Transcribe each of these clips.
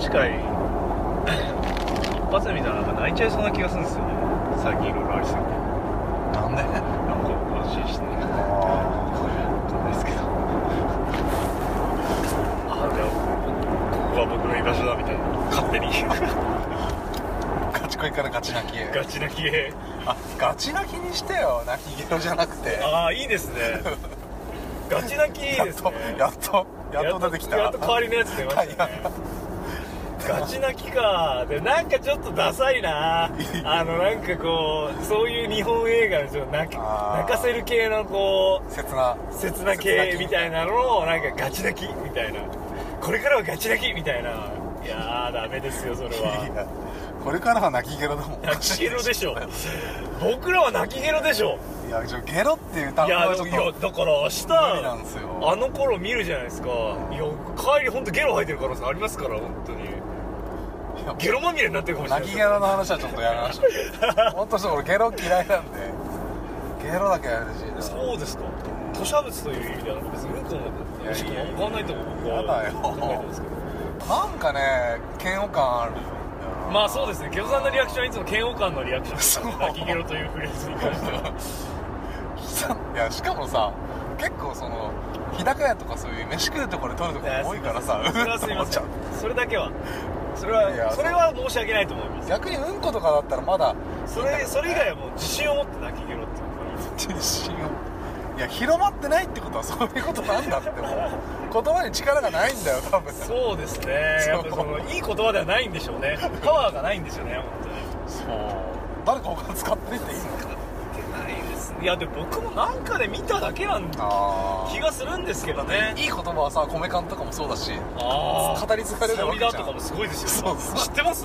話会一発で見たらなんか泣いちゃいそうな気がするんですよね。最近いろいろありすぎて。なんで？なんか安心して。ねあわかんないですけど。あじゃあここが僕の居場所だみたいな。勝手に。ガチ恋からガチ泣きへ。ガチ泣きへ。あガチ泣きにしてよ泣きゲロじゃなくて。ああいいですね。ガチ泣きいいですね。やっとやっとやっと出てきた。やっと代わりのやつ出ましたねガチ泣きか。でなんかちょっとダサいな。あのなんかこうそういう日本映画のちょっと泣かせる系のこう切な。切な系みたいなのをなんかガチ泣きみたいな。これからはガチ泣きみたいな。いやーダメですよそれいはやこれからは泣きゲロだもん。泣きゲロでしょ。僕らは泣きゲロでしょ。いやゲロっていう単語はちょっいやとだから明日あの頃見るじゃないですか。いや帰り本当ゲロ吐いてる可能性ありますから本当にゲロまみれになってるかもしれない。泣きゲロの話はちょっとやめましょう。本当そう俺ゲロ嫌いなんで。ゲロだけは NG だそうですか。吐砂物という意味では別にうんこのもしくも変わんないと僕は。やだよ。考えてますけどなんかね嫌悪感あるまあそうですね。ケロさんのリアクションはいつも嫌悪感のリアクション泣きゲロというフレーズに関しては。さ いやしかもさ結構その日高屋とかそういう飯食うところで撮るとこ多いからさ。それだけはそれいやはそれは申し訳ないと思います。逆にうんことかだったらまだそれそれ以外はもう自信を持って泣きゲロっていうのがいいです自信を。いや広まってないってことはそういうことなんだってもう言葉に力がないんだよ多分。そうですね。やっぱそのいい言葉ではないんでしょうね。パワーがないんですよね本当に。そう。誰か他に使ってみていいのないやでも僕もなんかで見ただけなんあ気がするんですけどね。いい言葉はさ米缶とかもそうだしああ語り継がれる沙わけじゃん。織だとかもすごいですよそう。そう。知ってます？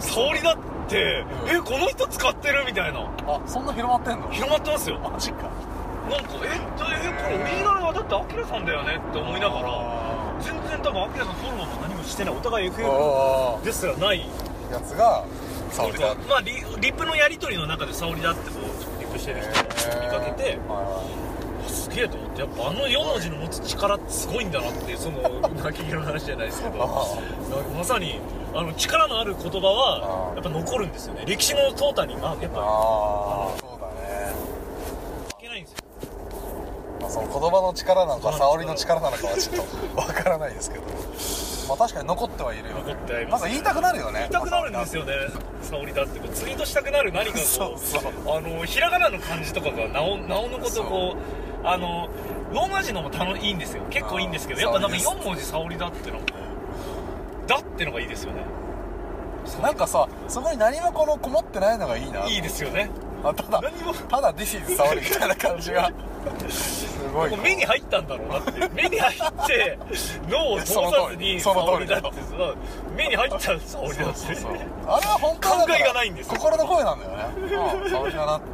沙織だって、うん。えこの人使ってるみたいな。あそんな広まってんの？広まってますよ。マジか。なんかええこれオリジナルはだってアキラさんだよねって思いながらあ全然多分アキラさんフォローも何もしてないお互いー FF あですらない。ーやつが沙織だ。まあリリップのやり取りの中で沙織だってしてる人を見かけてはあすげえと思ってやっぱあの4文字の持つ力ってすごいんだなっていうその泣きの話じゃないですけど。あまさにあの力のある言葉はあやっぱ残るんですよね。歴史の淘汰にあやっぱ。あーそうだね。いけないんですよ。まあ、その言葉の力なのか沙織の力なのかはちょっとわからないですけどまあ確かに残ってはいるよね。残ってはいます。なんか言いたくなるよね。言いたくなるんですよね。沙織だってこうツイートしたくなる何かこうそうそうあのひらがなの漢字とかがなおなおのことこうあのローマ字のも楽いいんですよ。結構いいんですけどやっぱなんか沙織4文字沙織だってのもだってのがいいですよね。なんかさそこに何もこのこもってないのがいいな。いいですよね。あただただ This is 沙織みたいな感じが すごいこう目に入ったんだろうなって目に入って脳を通さずにその通り。沙織だって目に入った沙織だってそうそうそう。あれは本当考えがないんですよ。心の声なんだよね。沙織だなって。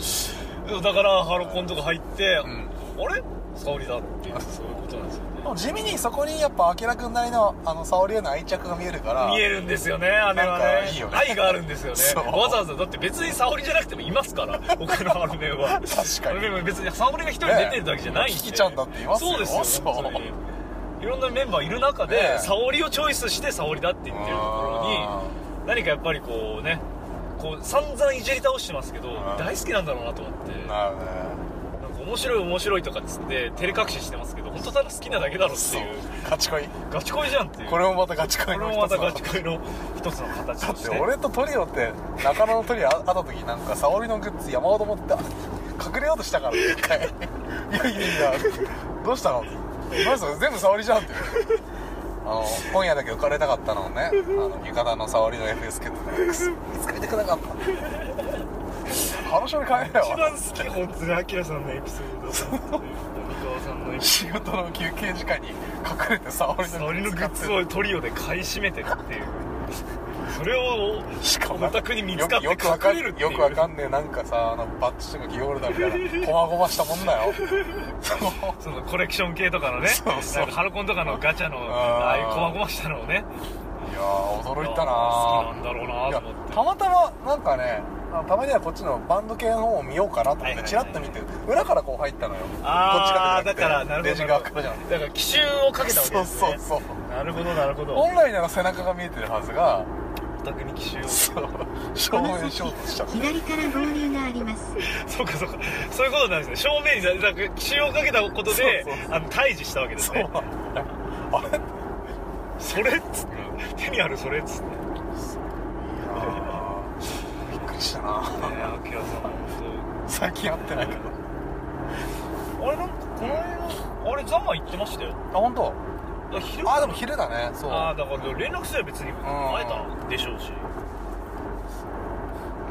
そう。だからハロコンとか入って、ん。あれ？沙織だっていうそういうことなんですよ地味にそこにやっぱ明君なりのあの沙織への愛着が見えるから。見えるんですよねあれはね。いいよね。愛があるんですよね。わざわざだって別に沙織じゃなくてもいますから 僕のアルメンは。確かに。でも別に沙織が一人出てるだけじゃないんで、ねキキちゃんだっていますよ。そうですよそう。いろんなメンバーいる中で、ね沙織をチョイスして沙織だって言ってるところにあ何かやっぱりこうねこう散々いじり倒してますけどん。大好きなんだろうなと思って。ーなるねなんか面白い面白いとかっつって照れ隠ししてますけど本当ただ好きなだけだろっていう。ガチ恋。ガチ恋じゃんっていう。これもまたガチこ恋のれもまた一つだガチ恋の一つの形だとしてって俺とトリオって中野のトリオ会った時なんか沙織のグッズ山ほど持って隠れようとしたから一回。いやいやいや。どうしたの？どうしたの全部沙織じゃんって。あの今夜だけ浮かれたかったのをねあの浴衣の沙織の FS ケットでくす見つかりたくなかった話に帰れ一よ番好き本当にアキラさんのエピソード仕事の休憩時間に隠れて沙織の織のグッズをトリオで買い占めてるっていう。それをしかもお宅に見つかって隠れるっていう。よくわかんねえなんかさあのバッチとかギオールだみたいなこまごましたもんだよ。そのコレクション系とかのね そうそう。なんかハロコンとかのガチャのあーああいうこまごましたのをね。いやー驚いたな好きなんだろうなと思って。たまたまなんかねたまにはこっちのバンド系の方を見ようかなと思ってチラッと見て裏からこう入ったのよ。ああこっちからだからなるほどレジ側からじゃん。だから奇襲をかけたわけそうですね。そうそうなるほどなるほど。本来なら背中が見えてるはずがオタクに奇襲を。そう。正面衝突しちゃって左から合流があります。そうかそうか。そういうことなんですね。正面になんか奇襲をかけたことでそうそうそう。あの退治したわけですそう。ね あれ？それっつって。手にあるそれっつってねびっくりしたな。えアキラさん本最近会ってないけど当あれなんかこの間あれザマ行ってましたよ。あ本当？あ昼。あでも昼だね。そう。ああだから連絡すれば別に会えたんでしょうし。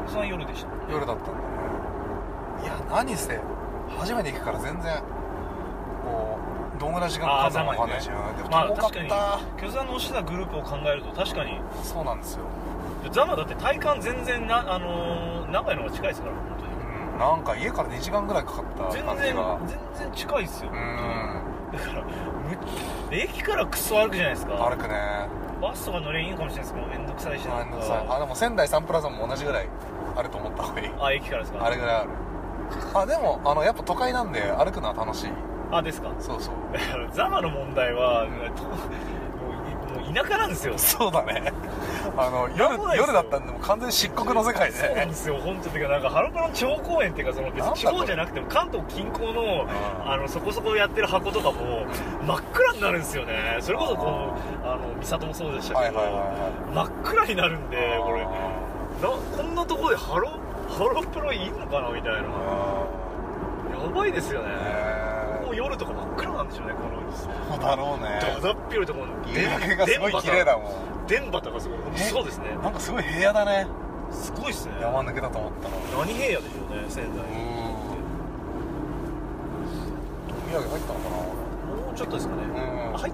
さん夜でした夜だったんだね。いや何せ初めて行くから全然こうどんぐらい時間かかったのか分かんないし、でもまあ遠かっ確かにた、巨山の押したグループを考えると確かに。そうなんですよ、ザマだって体感全然なあのー、長いのが近いですから本当に。うん、なんか家から2時間ぐらいかかった全然感じが。全然近いっすよ、うん。だからむ駅からクソ歩くじゃないですか。歩くね。バスとか乗りゃいいのかもしれないですけどめんどくさいし。なんめんどくさい。あでも仙台サンプラザも同じぐらいあると思った方がいい。あ駅からですか？あれぐらいある。あでもあのやっぱ都会なんで歩くのは楽しい。あですか？そうそう。ザマの問題は、ともう もう田舎なんですよ。そうだねあの夜夜だったんでもう完全に漆黒の世界で。そうなんですよ。本当てかなんかハロプロの地方公演っていうかその別に地方じゃなくても関東近郊のん。あのそこそこやってる箱とかも真っ暗になるんですよね。それこそこのあの三郷もそうでしたけど、真っ暗になるんでこれ。なこんなところでハロハロプロいいのかなみたいな。やばいですよね。へも夜とか真っ暗なんでしょうねこのそうだろうね。だだっぴょいところの。夕焼けがすごい綺麗だもん。電波とかすごい。そうですね。なんかすごい平野だね。すごいっすね。山抜けだと思ったら何平野でしょうね仙台。うん。宮城入ったのかな。もうちょっとですかね。うん。入っ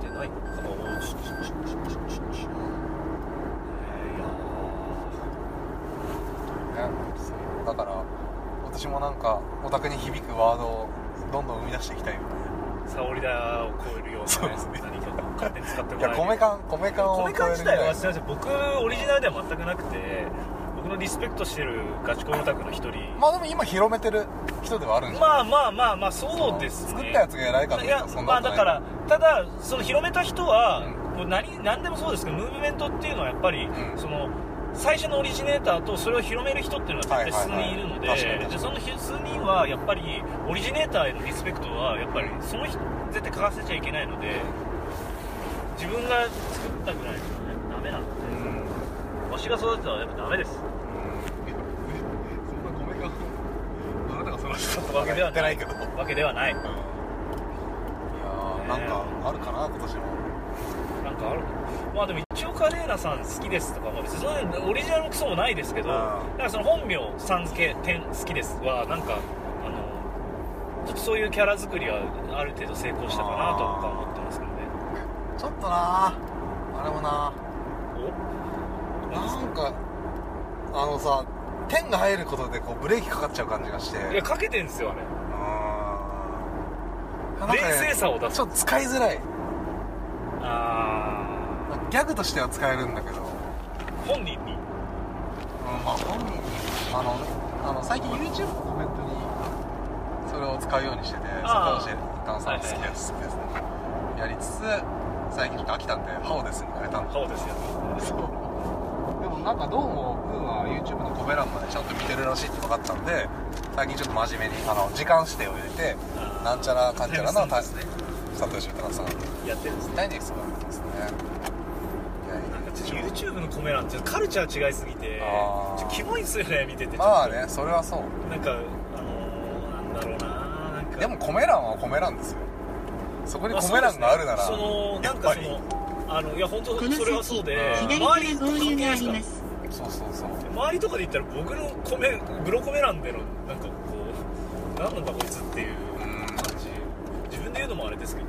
てないかなもうだから私もなんかお宅に響くワードをどんどん生み出していきたいよね。ー沙織田を超えるような、そうですね。何かを勝手に使っていもらえるや米缶米缶を超える米缶自体はいすみません僕オリジナルでは全くなくて僕のリスペクトしてるガチコンオタクの一人。まあでも今広めてる人ではあるんじゃないまあまあまあまあそうですね。作ったやつが偉いかといやそんまなことない。あだからただその広めた人は、うん。もう何何でもそうですけどムーブメントっていうのはやっぱり、うん。その最初のオリジネーターとそれを広める人っていうのは絶対数人いるので,、はいはいはいでその数人はやっぱりオリジネーターへのリスペクトはやっぱりその人絶対欠かせちゃいけないので自分が作ったぐらいじゃダメなんで。うん。わしが育てたらやっぱダメです。そんな米缶あなたがその人わけではないけど。わけではない。いやーなんかあるかな今年もなんかあるまあでもカレーナさん好きですとか、まあ、別にそのオリジナルもクソもないですけど、うん。だからその本名さん付け点好きですはなんかあのちょっとそういうキャラ作りはある程度成功したかなと僕は思ってますけどね。ちょっとな。あれもな。おなんかあのさ点が入ることでこうブレーキかかっちゃう感じがして。いやかけてんですよあれ。冷静さを出す。ちょっと使いづらい。あギャグとしては使えるんだけど、ー本人に？うん、まあ本人にあのあの最近 YouTube のコメントにそれを使うようにしてて坂口炭酸好きです好きですね。やりつつ最近ちょっと飽きたんで「ハオです」に変えたんで顔ですよそう。でもなんかどうもウーは YouTube のコメ欄までちゃんと見てるらしいって分かったんで最近ちょっと真面目にあの時間指定を入れてなんちゃらかんちゃらのタイムスタンプですね佐藤俊太さんやってるんですね。何ですかですねいやいなんかちょっやと YouTube のコメ欄ってカルチャー違いすぎてあー。ちょキモいんすよね見ててちょっと。まあねそれはそう。なんかあのー、なんだろうななんか。でもコメ欄はコメ欄ですよ。そこにコメ欄があるならそのなんかそのあのいや本当このそれはそうで先左から合流がありますそうそうそう。周りとかで言ったら僕の米ブロコメ欄でのなんかこう何なんだこいつっていううん。感じ自分で言うのもあれですけど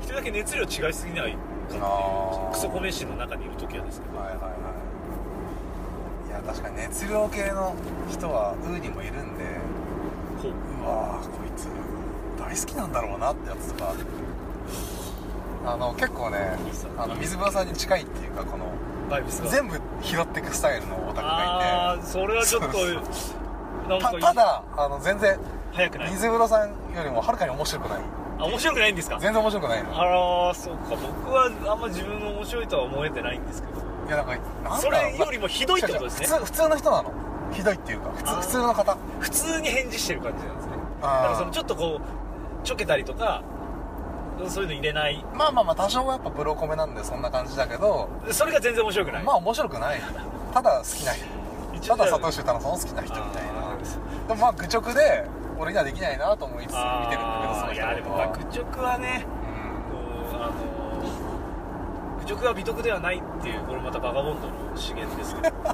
一人だけ熱量違いすぎないクソ米師の中にいる時はですけど。はいはいはい。いや確かに熱量系の人はウーにもいるんで。ほう。うわーこいつ大好きなんだろうなってやつとか。あの結構ねあの水風呂さんに近いっていうかこの全部拾っていくスタイルのオタクがああそれはちょっとたただあの全然水風呂さんよりもはるかに面白くないあ面白くないんですか？全然面白くないの。あらそうか僕はあんま自分が面白いとは思えてないんですけど。いやなんかなんそれよりもひどいってことですね。普通普通の人なの？ひどいっていうか普通普通の方？普通に返事してる感じなんですね。だからそのちょっとこうちょけたりとかそういうの入れない。まあまあまあ多少はやっぱブロコメなんでそんな感じだけど。それが全然面白くない。まあ面白くない。ただ好きな人。ただ佐藤修太郎さんを好きな人みたいな。でもまあ愚直で俺にはできないなと思いつつ見てるんだけどそのいやでもまあ愚直はねこうあの愚直は美徳ではないっていうこれまたバガボンドの資源ですけど。う ん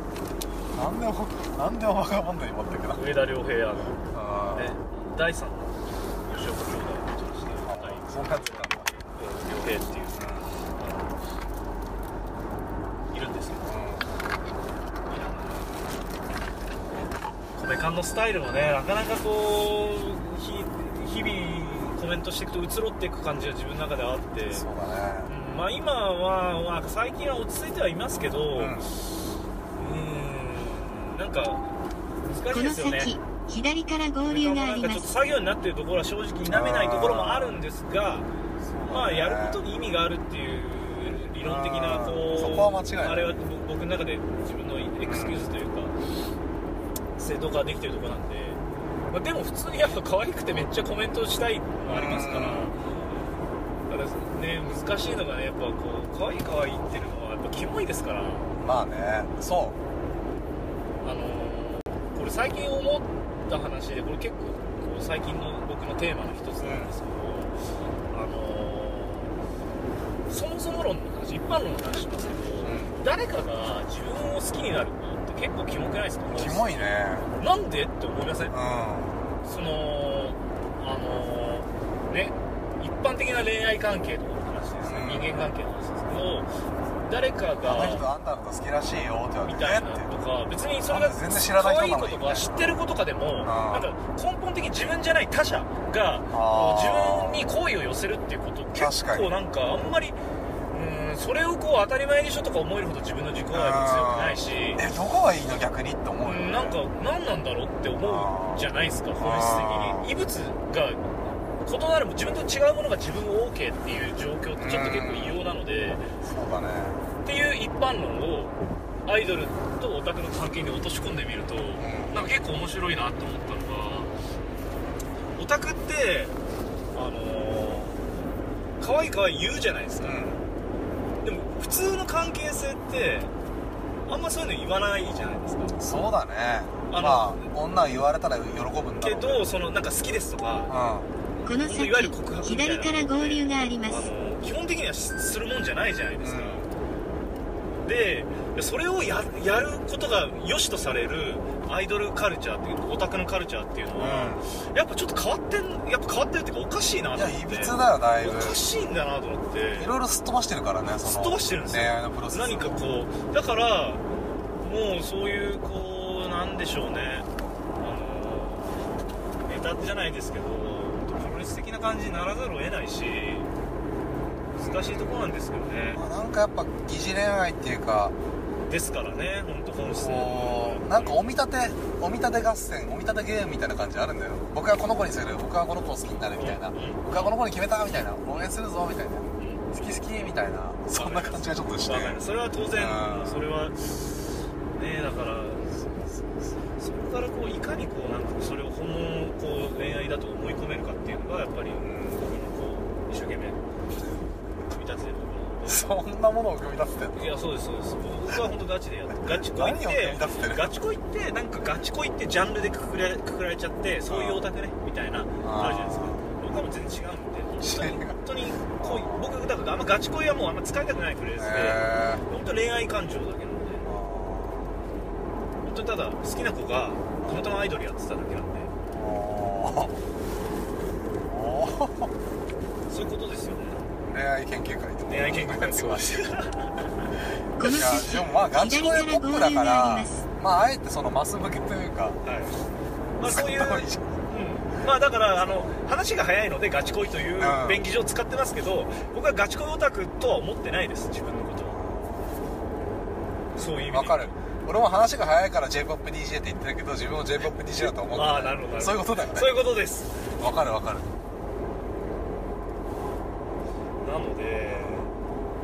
なんでもなんでもバカボンドに持ってくな上田良平あのあー。ね第三の吉岡兄弟のちょっとしてあ若いそんなやつか良平っていういるんですけど米缶のスタイルもねなかなかこうひ日々コメントしていくと移ろっていく感じが自分の中ではあってうんそうだねうんまあ、今は、まあ、最近は落ち着いてはいますけど、ううんーん、なんか難このしいですよね。先、左から合流がありなんかちょっとます。作業になっているところは正直否めないところもあるんですが、まあ、やることに意味があるっていう理論的なこうそこは間違いないあれは僕の中で自分のエクスキューズというか、正当化できてるところなんで、まあ、でも普通にやっぱ可愛くてめっちゃコメントしたいのもありますから。だからね、難しいのがね、やっぱこう、可愛い可愛いっていうのは、やっぱキモいですから、まあねそあのーこれ最近思った話で、これ結構、こう最近の僕のテーマの一つなんですけど、あのーそもそも論の話、一般論の話しますけど、う誰かが自分を好きになるのって結構キモくないですか？うキモいね。なんで？って思いません？うん。そのあのね一般的な恋愛関係とかの話ですね、うん。人間関係の話ですけど誰かあの人があんたのこと好きらしいよって言われて。みたいなとか別にそれが全然知らない人ととか知ってることかでもなんか根本的に自分じゃない他者が自分に好意を寄せるっていうこと結構なんかあんまりうんそれをこう当たり前でしょとか思えるほど自分の自己愛も強くないしえどこがいいの？逆にって思う。よねうんなんか何なんだろうって思うじゃないですか本質的に。異物が異なる自分と違うものが自分を OK っていう状況ってちょっと結構異様なのでそうだね。っていう一般論をアイドルとオタクの関係に落とし込んでみるとなんか結構面白いなと思ったのがオタクってあのー、可愛い可愛い言うじゃないですか。でも普通の関係性ってあんまそういうの言わないじゃないですか。そうだね。あのまあ女は言われたら喜ぶんだろうけどそのなんか好きですとかこの先いわゆる告白みたいな左から合流があります。基本的にはしするもんじゃないじゃないですか、でそれをややることが良しとされるアイドルカルチャーっていうオタクのカルチャーっていうのは、やっぱちょっと変わってんやっぱ変わってるっていうかおかしいなうんいと思って。やいびつだよだいぶ。おかしいんだなと思って。いろいろすっ飛ばしてるからねそのすっ飛ばしてるんですよ。恋愛のプロセス何かこうだからもうそういうこうなんでしょうね。あのネタじゃないですけどプロレス的な感じにならざるを得ないし難しいところなんですけどね。まあなんかやっぱ疑似恋愛っていうかですからね本当本質なんかお見立てお見立て合戦お見立てゲームみたいな感じあるんだよ。僕はこの子にする僕はこの子を好きになるみたいな。うん僕はこの子に決めたみたいな。応援するぞみたいな。好き好きみたいな。そんな感じがちょっとして。それは当然うん。それはねだからそそこからこういかにこうなんかそれを本物のこう恋愛だと思い込めるかっていうのがやっぱり僕のこう一生懸命組み立ててるところそんなものを組みいやそうですそうです。僕は本当ガチでやってガチ恋ってガチ恋ってなんかガチ恋ってジャンルでくくらくくられちゃってそういうオタクねみたいなあるじゃないですか。僕はもう全然違うんで本当に本当に恋僕だからあんまガチ恋はもうあんま使いたくないフレーズでへ本当恋愛感情だけなんで。本当にただ好きな子がたまたまアイドルやってただけなんで。おー。おー。そういうことですよね恋愛研究会って恋愛研究会すごいこのいや先でもまあガチ左恋ポップだかからまああえてそのマス向けというかはい。まあそういう。まあだからあの話が早いのでガチ恋といううん便宜上使ってますけど僕はガチ恋オタクとは思ってないです自分のこと。をそういう意味で。わかる。俺も話が早いから j p o p d j って言ってるけど自分も j p o p d j だと思ってああなるほどなるほど。そういうことだよね。そういうことです。わかるわかるなので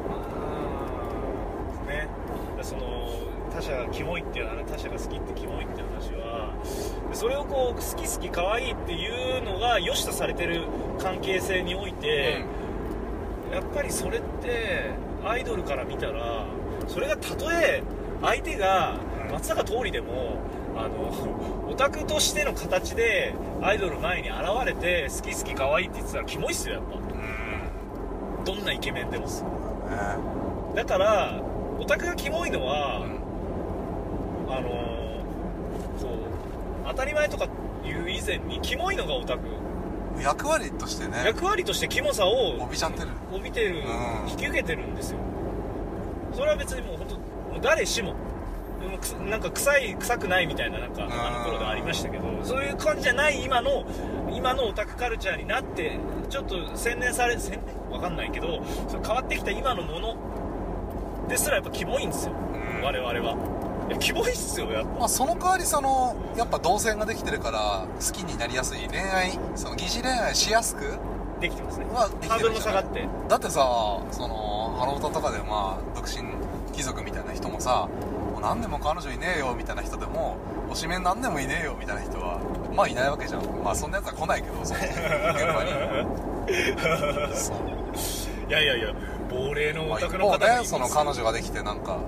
まあね。その他者がキモいっていう他者が好きってキモいっていう話はそれをこう好き好き可愛いっていうのが良しとされてる関係性において、やっぱりそれってアイドルから見たらそれがたとえ相手が松坂桃李でもあのオタクとしての形でアイドル前に現れて好き好き可愛いって言ってたらキモいっすよやっぱ。うんどんなイケメンでもそうだねだからオタクがキモいのは、うん。あのこう当たり前とかいう以前にキモいのがオタク。役割としてね。役割としてキモさを帯びちゃってる。帯びてる、うん。引き受けてるんですよ。それは別にもう本当誰しもなんか臭い臭くないみたいななんかん。あの頃でありましたけどそういう感じじゃない今の今のオタクカルチャーになってちょっと洗練され洗練わかんないけどそれ変わってきた今のものですらやっぱキモいんですよ、うん。我々は。いやキモいっすよやっぱ。まあ、その代わりそのやっぱ動線ができてるから好きになりやすい恋愛その疑似恋愛しやすくできてますね。はできハードルも下がって。だってさそのハロータとかでまあ独身貴族みたいな人もさもう何年も彼女いねえよみたいな人でも推しメン何年もいねえよみたいな人はまあいないわけじゃん。まあそんなやつは来ないけどその現場に。そういやいやいや亡霊のまあ、オタ一方クの方がでその彼女ができてなんか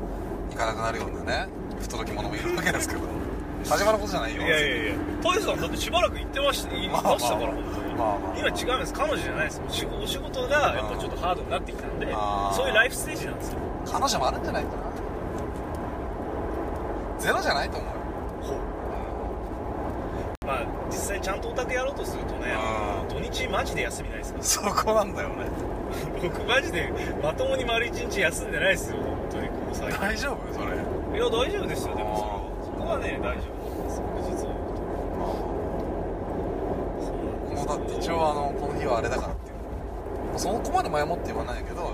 行かなくなるようなね不届き者もいるわけですけど。始まることじゃないよ。いやいやいやポイズさんだってしばらく行ってました言いましたから本当に、まあまあ。今違うんです。彼女じゃないですお仕事がやっぱちょっとハードになってきたんであー。そういうライフステージなんですよ。彼女もあるんじゃないかな。ゼロじゃないと思うよ。まあ実際ちゃんとオタクやろうとするとねあー土日マジで休みないですかそこなんだよね。ら 僕マジでまともに丸一日休んでないですよ本当にここ最近。大丈夫それ？いや大丈夫ですよでも。そそこはね大丈夫なんです翌日をそうなんですもうだって一応あのこの日はあれだからっていう。そこまで前もって言わないけど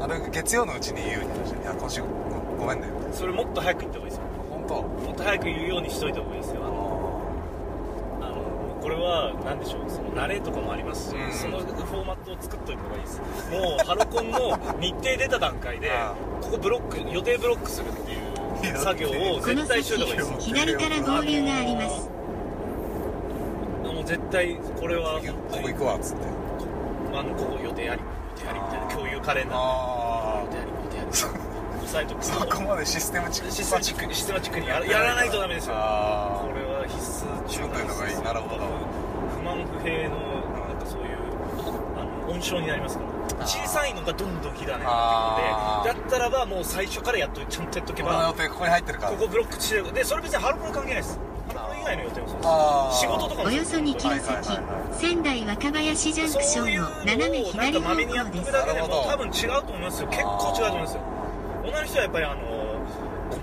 あれ月曜のうちに言うに話。していや今週ごごめんね。それもっと早く言った方がいいですよ。本当。もっと早く言うようにしといた方がいいですよ。あのこれは何でしょうその慣れとかもありますし、うん。そのフォーマットを作っといた方がいいです。もうハロコンの日程出た段階で あここブロック予定ブロックするっていう作業を絶対しといた方がいいです先左から合流があります。もう絶対これはここ行くわっつって。あのここ予定あり予定ありみたいな共有カレンダー。あ予定あり予定あり。そこまでシステムチックシステマチックにシステマチックにやらやらないとダメですよ。あこれは必須中そういうのがいいなるほど不満不平のなんかそういうあの温床になりますから小さいのがどんどん火種になってくるのでだったらばもう最初からやっとちゃんとやっとけこの予ば定ここに入ってるから。ここブロックしてるでそれ別にハロプロ関係ないです。ハロプロ以外の予定もそうです。あー。仕事とかもおよそ2キロ先はいはい仙台若林ジャンクションの斜め左方向です。ってくだけでも多分違うと思いますよ。結構違うと思いますよ。女の人はやっぱりあの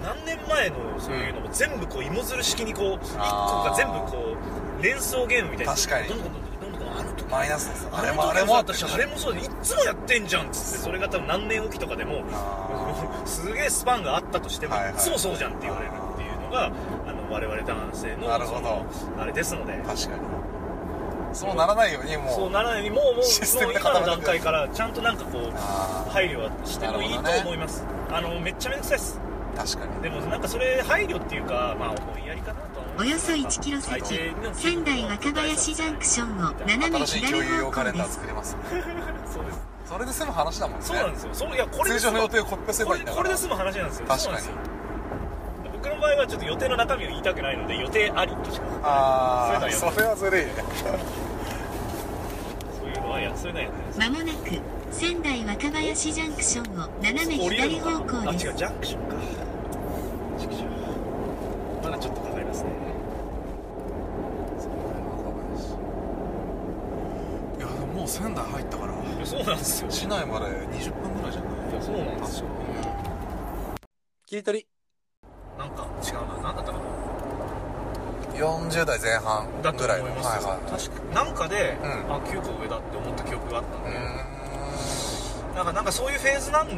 何年前のそういうのも全部こう芋づる式にこう一個が全部こう連想ゲームみたいな。確かに。どんどんどんどんどんどんあの時。マイナスです。あれもあれも私あれもそうでいっつもやってんじゃんっつってそれが多分何年おきとかでもあ すげえスパンがあったとしてもはいはい。いつもそうじゃんって言われるっていうのがあの我々男性のなるほど。あれですので。ー確かに。そうならないようにもうそうならないようにもうもうもう今の段階からちゃんとなんかこう配慮はしてもいいと思います、あのめっちゃめんどくさいです。確かに。でもなんかそれ配慮っていうかまあ思いやりかなおよそます1キロ先仙台若林ジャンクションの斜め左方向です。そうです。それで済む話だもんね。そうなんですよ。そういやこれで通常の予定をコピペすれこばいいんだこれで済む話なんですよ。確かに。僕の場合はちょっと予定の中身を言いたくないので予定ありとしか。ああそれはずるいねそうい。うのはやそういうのはやまもなく仙台若林ジャンクションの斜め左方向で。す違うジャンクションかジャンクションまだちょっとかかりますねいやでももう仙台入ったからいやそうなんですよ市内まで20分ぐらいじゃない？いやそうなんですよ。切り取り？なんか違うな。何だったかな？40代前半だとぐらい思いますよ、はいはい。確かなんかで、うん。あ9個上だって思った記憶があったんうで、ーん。なんかなんかそういうフェーズなん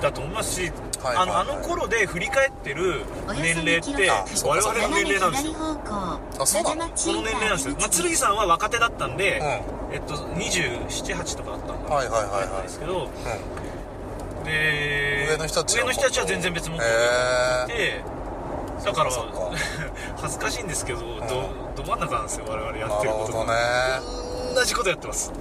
だと思いますしはいあのはいはい。あの頃で振り返ってる年齢2キって我々の年齢なんですよ。あそうなの長町この年齢なんですよ、まあ、剣さんは若手だったんで、えっと278とかあったんだ。はいはいはいはい。ですけどうん。で上の人たちは上の人たちは全然別もっとへいてだから 恥ずかしいんですけど、どど真ん中なんですよ我々やっなてることるほどね。が同じことやってます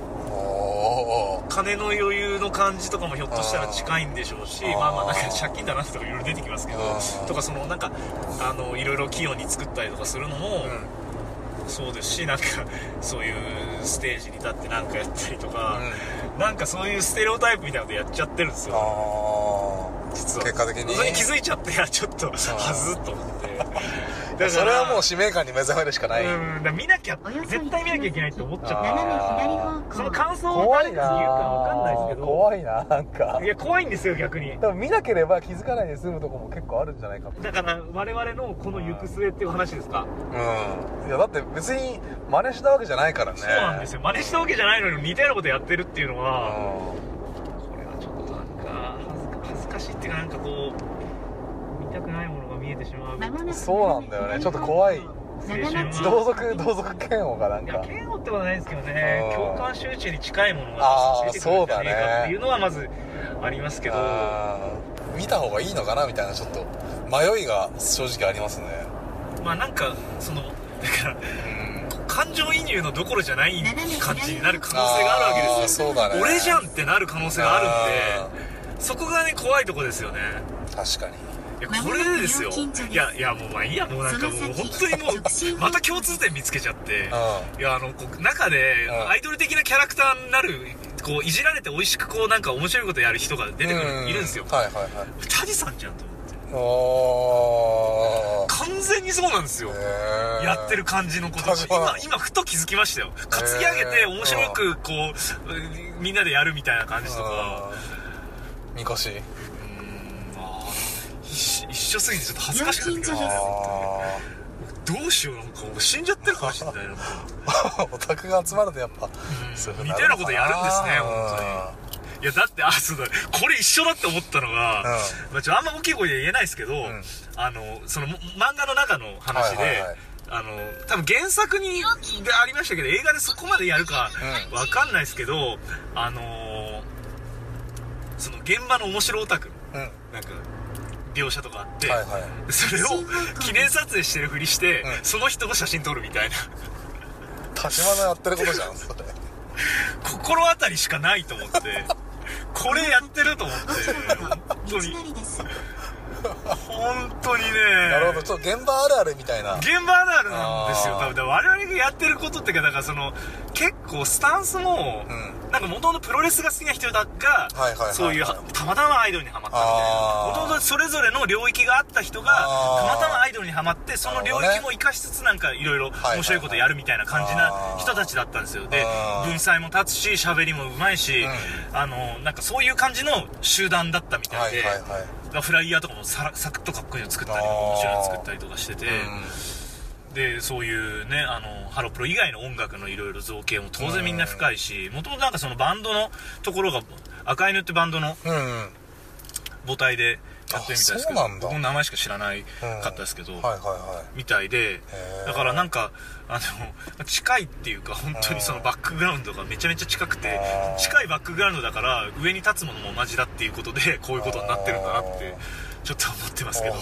金の余裕の感じとかもひょっとしたら近いんでしょうしまあまあなんか借金だなとかいろいろ出てきますけどとかそのなんかあのいろいろ器用に作ったりとかするのも、うん。そうですしなんかそういうステージに立ってなんかやったりとか、なんかそういうステレオタイプみたいなことやっちゃってるんですよ。あ実は。結果的にそれに気づいちゃってちょっとはずっと思ってらあそれはもう使命感に目覚めるしかない、うん見なきゃ絶対見なきゃいけないって思っちゃって斜め左方向その感想を誰かに言うかわかんないですけど。怖いななんか。いや怖いんですよ逆に。多分見なければ気づかないで済むとこも結構あるんじゃないかと。だから我々のこの行く末っていう話ですか、うん。いやだって別に真似したわけじゃないからね。そうなんですよ。真似したわけじゃないのに似たようなことやってるっていうのうは、ん。これはちょっとなんか恥ずか恥ずかしいっていうかなんかこうてしまうそうなんだよね。ちょっと怖い。同族同族嫌悪がなんいやか嫌悪ってことはないですけどね。うん。共感集中に近いものが出てくるんじゃねえそうだねかっていうのはまずありますけど。見た方がいいのかなみたいなちょっと迷いが正直ありますね。まあなんかそのだからうん。感情移入のどころじゃない感じになる可能性があるわけですよ。あーそうだね。俺じゃんってなる可能性があるんでそこがね怖いとこですよね。確かにいやこれでですよ。い。やいやもうまあいいや。もうなんかもう本当にもうまた共通点見つけちゃって。いやあのこう中でうん。アイドル的なキャラクターになるこういじられて美味しくこうなんか面白いことやる人が出てくうん。るいるんですよ。はいはいはい。タジさんじゃんと思って。完全にそうなんですよ。やってる感じのこと。今今ふと気づきましたよ。担ぎ上げて面白くこうみんなでやるみたいな感じとか。うん。みこし一一緒すぎてちょっと恥ずかしくなったねあどうしようなんか俺死んじゃってるかもしれないな。ーオタクが集まるとやっぱそういう風に似たようなことやるんですねな本当に。いやだってあそうだこれ一緒だって思ったのが、まあ、ちょあんま大きい声で言えないですけど、ん。あのその漫画の中の話で、はいはいはい。あの多分原作にでありましたけど映画でそこまでやるかうわかんないですけど、あのーその現場の面白オタク。うんうん。なんか描写とかあって、はいはい。それを記念撮影してるふりして、うん。その人の写真撮るみたいな。田島のやってることじゃんそれ。心当たりしかないと思って。これやってると思って。本当道に。本当にね。なるほど。ちょっと現場あるあるみたいな。現場あるあるなんですよ多分。だから我々がやってることっていうかだからその結構スタンスも、うんなんか元々プロレスが好きな人が、はいはいはいそういうたまたまアイドルにハマったみたいな。元々それぞれの領域があった人がたまたまアイドルにハマってその領域も活かしつつなんかいろいろはい面白いことやるみたいな感じな人たちだったんですよ。で文才も立つし喋りもうまいし、うあのなんかそういう感じの集団だったみたはいいで、はい。はいフライヤーとかもサクッとかっこいいの作ったり面白いの作ったりとかしてて、でそういうねあのハロプロ以外の音楽のいろいろ造形も当然みんな深いしもともとなんかそのバンドのところが赤犬ってバンドのうんうん。母体でやってるみたいですけどうなんだ。僕の名前しか知らないかったですけど、はいはいはみたいでー。だからなんかあの近いっていうか本当にそのバックグラウンドがめちゃめちゃ近くて近いバックグラウンドだから上に立つものも同じだっていうことでこういうことになってるんだなってちょっと思ってますけど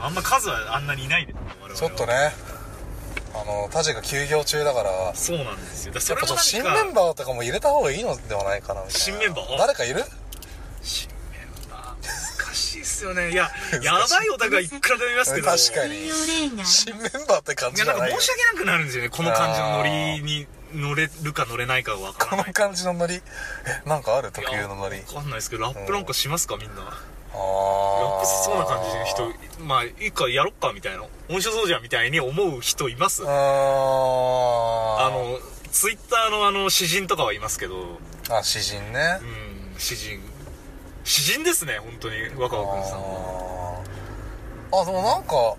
あんま数はあんなにいないでちょっとね。あのタジが休業中だから。やっそうなんですよ。だからぱちょっと新それもなんかメンバーとかも入れた方がいいのではないかな。みたいな新メンバー？誰かいる？新メンバー？難しいっすよね。いや やばいオタクはいくらでもいますけど。確かに。新メンバーって感いやなんかじじゃないよ申し訳なくなるんですよねこの感じのノリに乗れるか乗れないかが分からない。この感じのノリ？えなんかある？特有のノリ。いや分かんないですけどラップなんかしますかみんなラあップしそうな感じのの人まあいいかやろっかみたいな面白そうじゃんみたいに思う人います？ああのツイッターのあの詩人とかはいますけど。あ詩人ね。うん詩人。詩人ですね本当に若葉君さんは。あでもなんか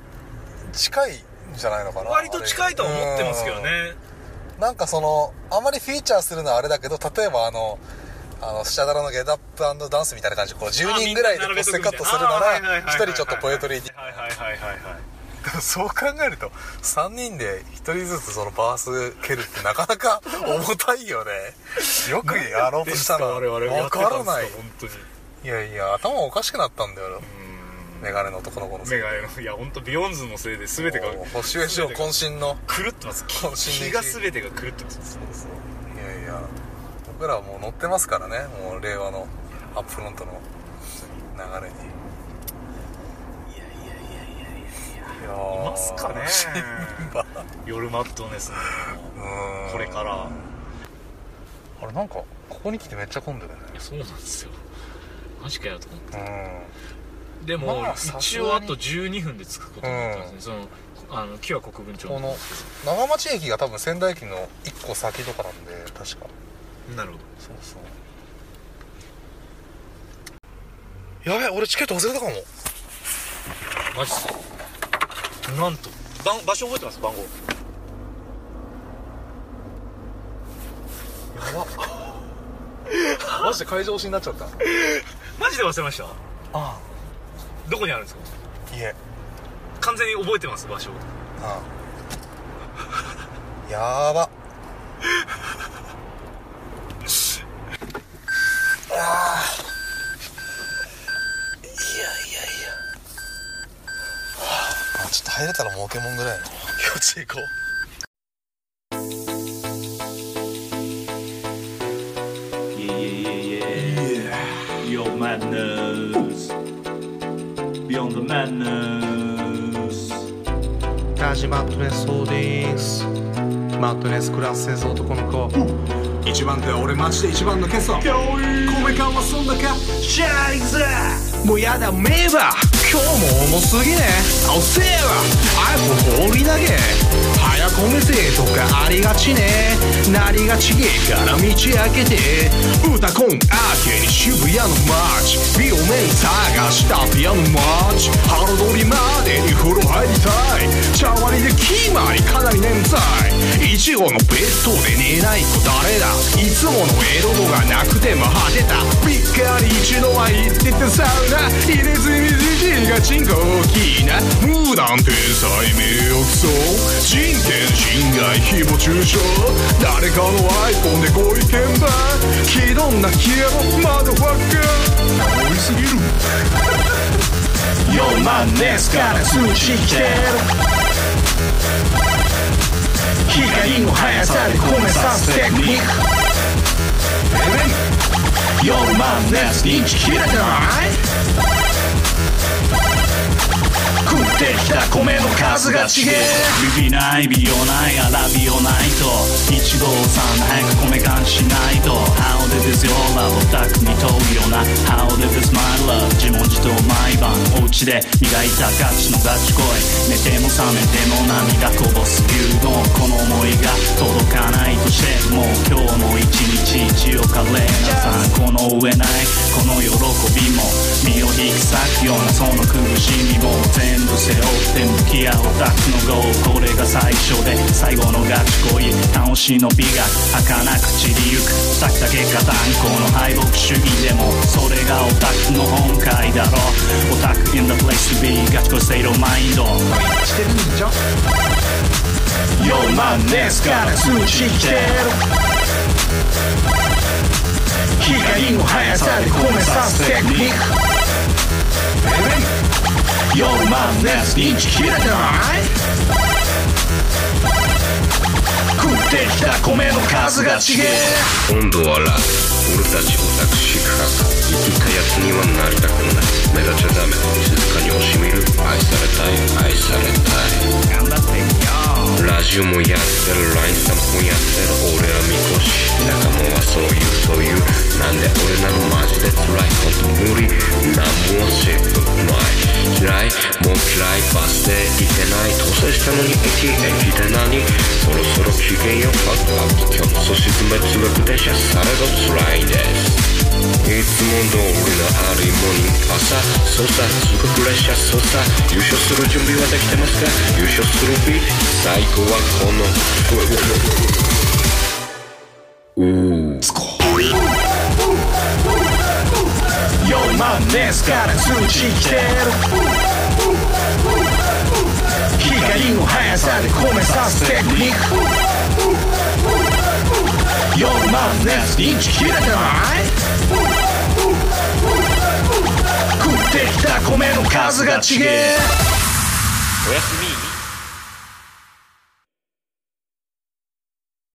近いんじゃないのかな割と近いとは思ってますけどね。うん。なんかそのあまりフィーチャーするのはあれだけど例えばあのあのスチャダラのゲットアップダンスみたいな感じ。でこう10あ人ぐらいでみんなポステカットするなら1人ちょっとポエトリーはいはいはいはいはいそう考えると3人で1人ずつそのバース蹴るってなかなか 重たいよね。よくやろうとした？らわかからない。いやいや頭おかしくなったんだよ。メガネの男の子のせいメガネのいや本当ビヨンズのせいで全てがもう星上賞渾身の。狂ってます。渾身の気が全てが狂ってます。いやいや僕らはもう乗ってますからね。もう令和のアップフロントの流れに。いやいやいやいやいや。いやー。いますかね。夜マッドネスの。これから。あれなんかここに来てめっちゃ混んでるね。いやそうなんですよ。マジかよと思って。うん。でも、一応あと12分で着くことになったんですね、そのあの木は国分町この長町駅が多分仙台駅の1個先とかなんで確かなるほそうそう。やべえ俺チケット忘れたかも。どマジっす。かなんと。番場所覚えてます？番号。やば。マジで会場推しになっちゃった。マジで忘れました？あどこにあるんですか？あいえ完全に覚えてます場所。ああ。やばああいやいやいや。はああちょっと入れたら儲けもんぐらいの気持ちいこう.タジマットネスホールディングスマットネスクラス戦争男の子一番手は俺マジで一番のケソ。米感はそんなかシャイズもうやだメーバー今日も重すぎね。おせえわ iPhone 放り投げ早込めてとかありがちね。なりがちげえから道開けて。歌コンアーケに渋谷の街。美容面探したピアノマッチ。ハロドリまでに風呂入りたい。茶割りで決まりかなり眠たい。いちごのベッドで寝ない子誰だ。いつものエロ度がなくても果てた。びっかり一度は行ってたサウナ。入れ墨じじいがチンコ大きいな。無断天才名誉毀損人権侵害誹謗中傷誰かの iPhone でご意見番気取んな消えろマドファッカー多いすぎる4万ですから数値来てる光の速さで込めさすテクニック4万です認知切れてないってきた米の数が違えビビない美容ないアラビオないと。一度さん早く米感しないと。How did this your love オタクに問うような。How did this my love 自問自答毎晩お家で磨いたガチのガチ恋。寝ても覚めても涙こぼす牛丼この思いが届かないとしてもう今日も一日一応華麗なさこの上ないこの喜びも。身を引き裂くようなその苦しみも。全部背負って向き合うタクのゴーこれが最初で最後のガチ恋楽しの美が儚く散りゆくオタクだけが断固の敗北主義でもそれがオタクの本会だろ。オタク in the place to be ガチ恋ステイトマインドしてるんじゃ4万ですから数値来てる光の速さで込めさすテクニック4万です認知切れてない食ってきた米の数が違え温度はラ俺たちオタクシクハク生きたやつにはなりたくない目立っちゃダメ静かに惜しみる愛されたい愛されたい頑張ってみよラジオもやってる LINE スタンプもやってる俺らみこし仲間はそういうそういうなんで俺なのマジで辛いほんと無理なんもしぶない嫌いもう嫌いバスで行けない当選したのに駅駅で何そろそろ機嫌よファックアップ今日もそ沈めつぶく電車されど辛いですいつも通りのあるいもに朝操作すごく列車操作優勝する準備はできてますか優勝する日最高はこのううううう4万ですから通知来てる光の速さで込めさすテクニック4万ですインチ切れてない食ってきた米の数が違えおやすみ。